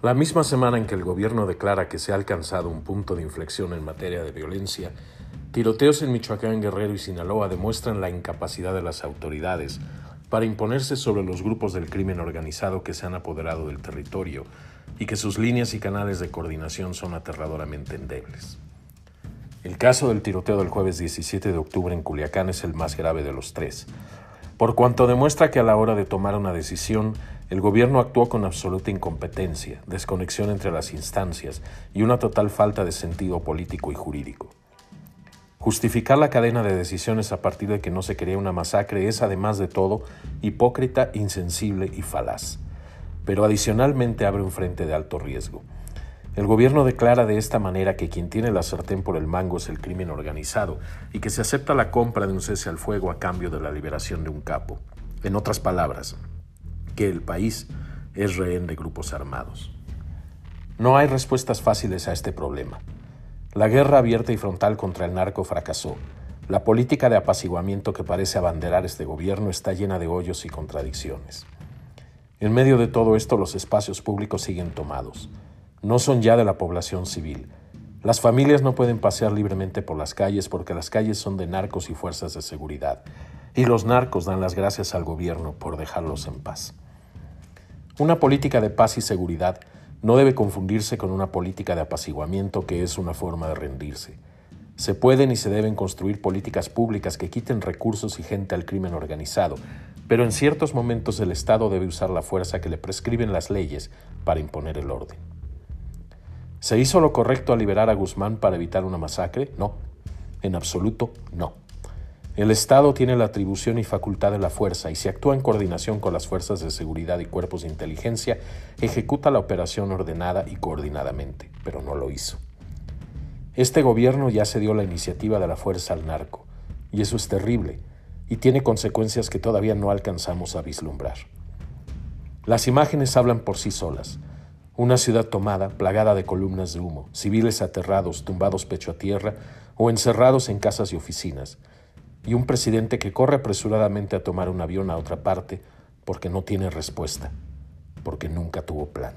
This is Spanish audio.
La misma semana en que el gobierno declara que se ha alcanzado un punto de inflexión en materia de violencia, tiroteos en Michoacán, Guerrero y Sinaloa demuestran la incapacidad de las autoridades para imponerse sobre los grupos del crimen organizado que se han apoderado del territorio y que sus líneas y canales de coordinación son aterradoramente endebles. El caso del tiroteo del jueves 17 de octubre en Culiacán es el más grave de los tres, por cuanto demuestra que a la hora de tomar una decisión el gobierno actuó con absoluta incompetencia, desconexión entre las instancias y una total falta de sentido político y jurídico. Justificar la cadena de decisiones a partir de que no se quería una masacre es, además de todo, hipócrita, insensible y falaz. Pero adicionalmente abre un frente de alto riesgo. El gobierno declara de esta manera que quien tiene la sartén por el mango es el crimen organizado y que se acepta la compra de un cese al fuego a cambio de la liberación de un capo. En otras palabras, que el país es rehén de grupos armados. No hay respuestas fáciles a este problema. La guerra abierta y frontal contra el narco fracasó. La política de apaciguamiento que parece abanderar este gobierno está llena de hoyos y contradicciones. En medio de todo esto los espacios públicos siguen tomados. No son ya de la población civil. Las familias no pueden pasear libremente por las calles porque las calles son de narcos y fuerzas de seguridad. Y los narcos dan las gracias al gobierno por dejarlos en paz. Una política de paz y seguridad no debe confundirse con una política de apaciguamiento que es una forma de rendirse. Se pueden y se deben construir políticas públicas que quiten recursos y gente al crimen organizado, pero en ciertos momentos el Estado debe usar la fuerza que le prescriben las leyes para imponer el orden. ¿Se hizo lo correcto al liberar a Guzmán para evitar una masacre? No, en absoluto no. El Estado tiene la atribución y facultad de la fuerza y si actúa en coordinación con las fuerzas de seguridad y cuerpos de inteligencia, ejecuta la operación ordenada y coordinadamente, pero no lo hizo. Este gobierno ya se dio la iniciativa de la fuerza al narco, y eso es terrible, y tiene consecuencias que todavía no alcanzamos a vislumbrar. Las imágenes hablan por sí solas. Una ciudad tomada, plagada de columnas de humo, civiles aterrados, tumbados pecho a tierra o encerrados en casas y oficinas, y un presidente que corre apresuradamente a tomar un avión a otra parte porque no tiene respuesta, porque nunca tuvo plan.